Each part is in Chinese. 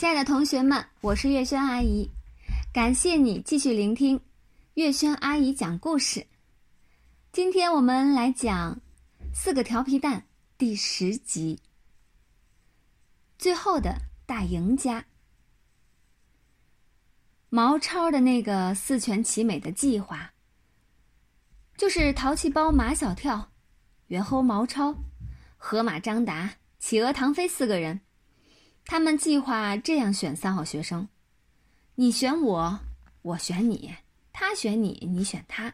亲爱的同学们，我是月轩阿姨，感谢你继续聆听月轩阿姨讲故事。今天我们来讲《四个调皮蛋》第十集，最后的大赢家。毛超的那个四全其美的计划，就是淘气包马小跳、猿猴毛超、河马张达、企鹅唐飞四个人。他们计划这样选三好学生：你选我，我选你，他选你，你选他，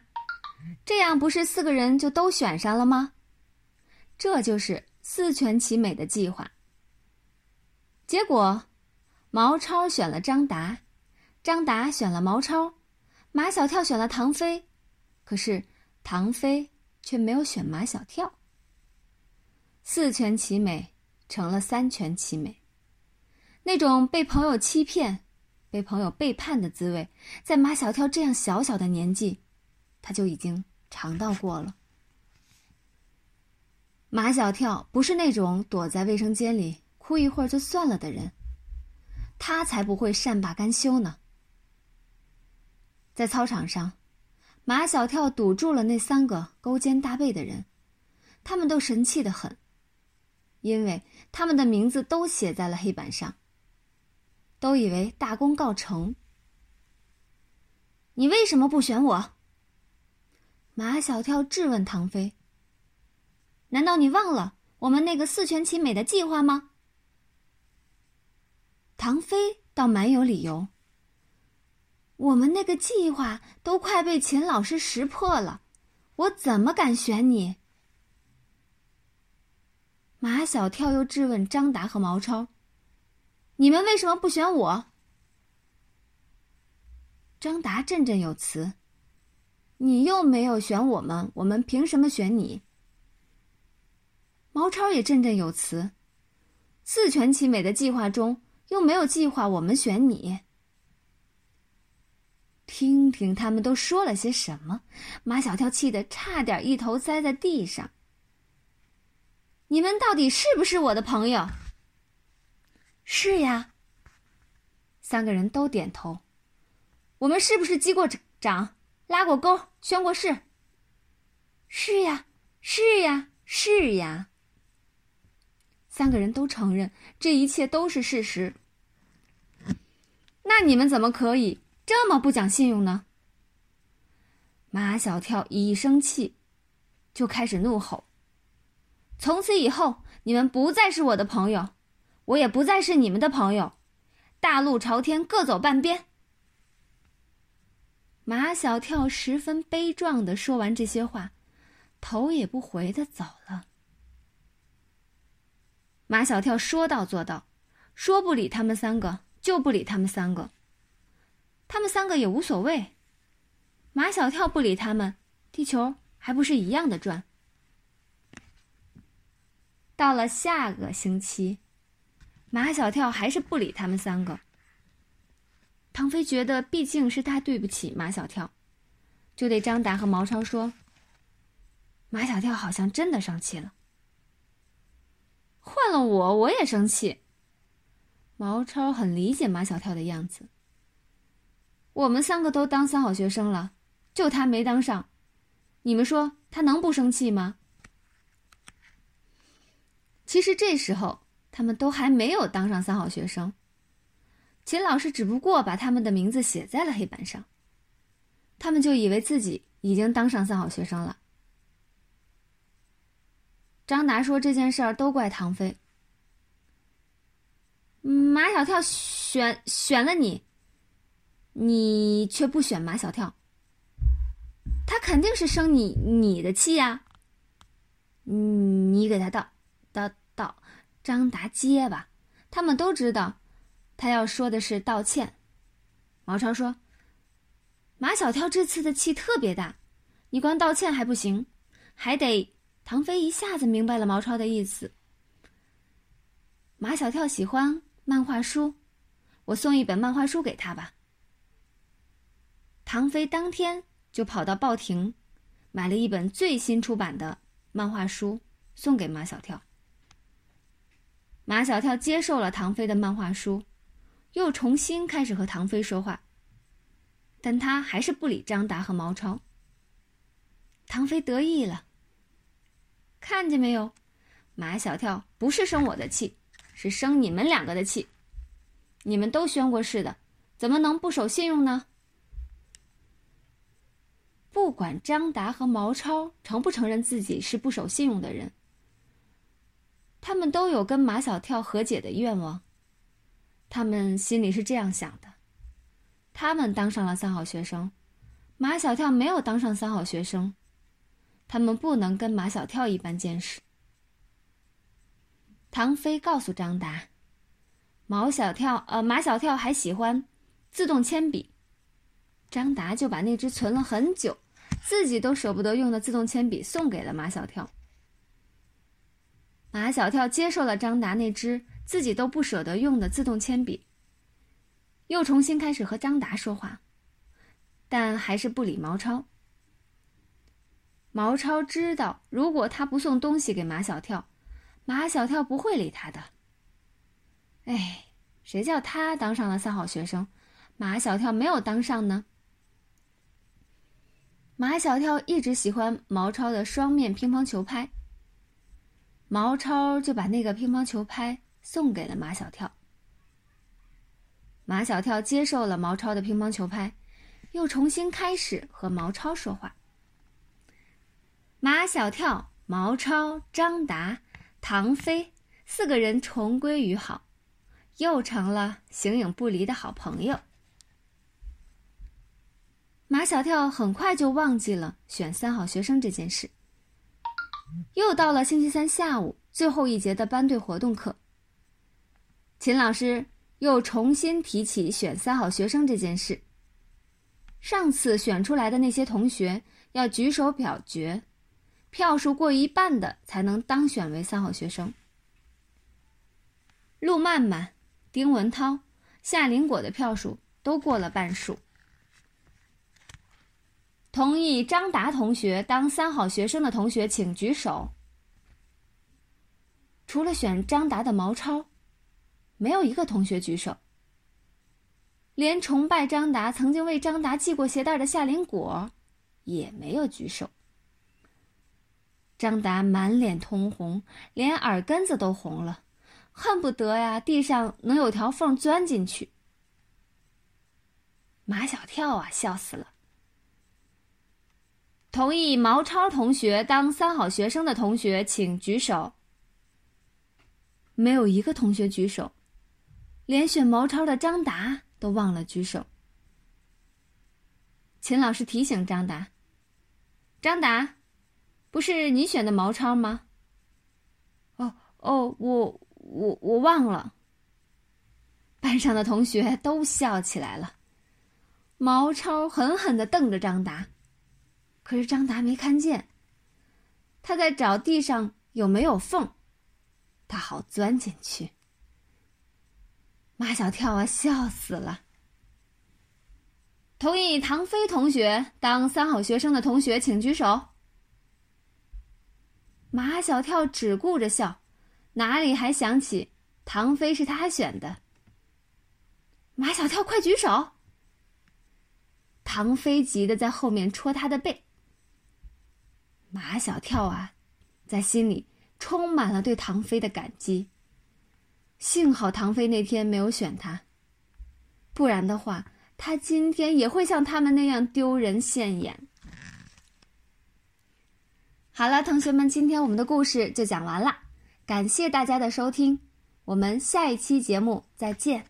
这样不是四个人就都选上了吗？这就是四全其美的计划。结果，毛超选了张达，张达选了毛超，马小跳选了唐飞，可是唐飞却没有选马小跳。四全其美成了三全其美。那种被朋友欺骗、被朋友背叛的滋味，在马小跳这样小小的年纪，他就已经尝到过了。马小跳不是那种躲在卫生间里哭一会儿就算了的人，他才不会善罢甘休呢。在操场上，马小跳堵住了那三个勾肩搭背的人，他们都神气的很，因为他们的名字都写在了黑板上。都以为大功告成。你为什么不选我？马小跳质问唐飞。难道你忘了我们那个四全其美的计划吗？唐飞倒蛮有理由。我们那个计划都快被秦老师识破了，我怎么敢选你？马小跳又质问张达和毛超。你们为什么不选我？张达振振有词：“你又没有选我们，我们凭什么选你？”毛超也振振有词：“四全其美的计划中又没有计划我们选你。”听听他们都说了些什么，马小跳气得差点一头栽在地上。你们到底是不是我的朋友？是呀，三个人都点头。我们是不是击过掌、拉过钩、宣过誓？是呀，是呀，是呀。三个人都承认这一切都是事实。那你们怎么可以这么不讲信用呢？马小跳一生气，就开始怒吼：“从此以后，你们不再是我的朋友。”我也不再是你们的朋友，大路朝天，各走半边。马小跳十分悲壮的说完这些话，头也不回的走了。马小跳说到做到，说不理他们三个就不理他们三个。他们三个也无所谓，马小跳不理他们，地球还不是一样的转。到了下个星期。马小跳还是不理他们三个。唐飞觉得毕竟是他对不起马小跳，就对张达和毛超说：“马小跳好像真的生气了。换了我，我也生气。”毛超很理解马小跳的样子。我们三个都当三好学生了，就他没当上，你们说他能不生气吗？其实这时候。他们都还没有当上三好学生，秦老师只不过把他们的名字写在了黑板上，他们就以为自己已经当上三好学生了。张达说：“这件事儿都怪唐飞，马小跳选选了你，你却不选马小跳，他肯定是生你你的气呀。你给他道道道。”张达结巴，他们都知道，他要说的是道歉。毛超说：“马小跳这次的气特别大，你光道歉还不行，还得……”唐飞一下子明白了毛超的意思。马小跳喜欢漫画书，我送一本漫画书给他吧。唐飞当天就跑到报亭，买了一本最新出版的漫画书，送给马小跳。马小跳接受了唐飞的漫画书，又重新开始和唐飞说话，但他还是不理张达和毛超。唐飞得意了，看见没有？马小跳不是生我的气，是生你们两个的气。你们都宣过誓的，怎么能不守信用呢？不管张达和毛超承不承认自己是不守信用的人，他们都有跟马小跳和解的愿望。他们心里是这样想的：他们当上了三好学生，马小跳没有当上三好学生，他们不能跟马小跳一般见识。唐飞告诉张达，毛小跳呃马小跳还喜欢自动铅笔，张达就把那支存了很久。自己都舍不得用的自动铅笔送给了马小跳。马小跳接受了张达那支自己都不舍得用的自动铅笔，又重新开始和张达说话，但还是不理毛超。毛超知道，如果他不送东西给马小跳，马小跳不会理他的。哎，谁叫他当上了三好学生，马小跳没有当上呢？马小跳一直喜欢毛超的双面乒乓球拍，毛超就把那个乒乓球拍送给了马小跳。马小跳接受了毛超的乒乓球拍，又重新开始和毛超说话。马小跳、毛超、张达、唐飞四个人重归于好，又成了形影不离的好朋友。马小跳很快就忘记了选三好学生这件事。又到了星期三下午最后一节的班队活动课，秦老师又重新提起选三好学生这件事。上次选出来的那些同学要举手表决，票数过一半的才能当选为三好学生。陆曼曼、丁文涛、夏林果的票数都过了半数。同意张达同学当三好学生的同学，请举手。除了选张达的毛超，没有一个同学举手。连崇拜张达、曾经为张达系过鞋带的夏林果，也没有举手。张达满脸通红，连耳根子都红了，恨不得呀地上能有条缝钻进去。马小跳啊，笑死了。同意毛超同学当三好学生的同学，请举手。没有一个同学举手，连选毛超的张达都忘了举手。秦老师提醒张达：“张达，不是你选的毛超吗？”“哦哦，我我我忘了。”班上的同学都笑起来了。毛超狠狠的瞪着张达。可是张达没看见，他在找地上有没有缝，他好钻进去。马小跳啊，笑死了！同意唐飞同学当三好学生的同学，请举手。马小跳只顾着笑，哪里还想起唐飞是他选的？马小跳，快举手！唐飞急得在后面戳他的背。马小跳啊，在心里充满了对唐飞的感激。幸好唐飞那天没有选他，不然的话，他今天也会像他们那样丢人现眼。好了，同学们，今天我们的故事就讲完了，感谢大家的收听，我们下一期节目再见。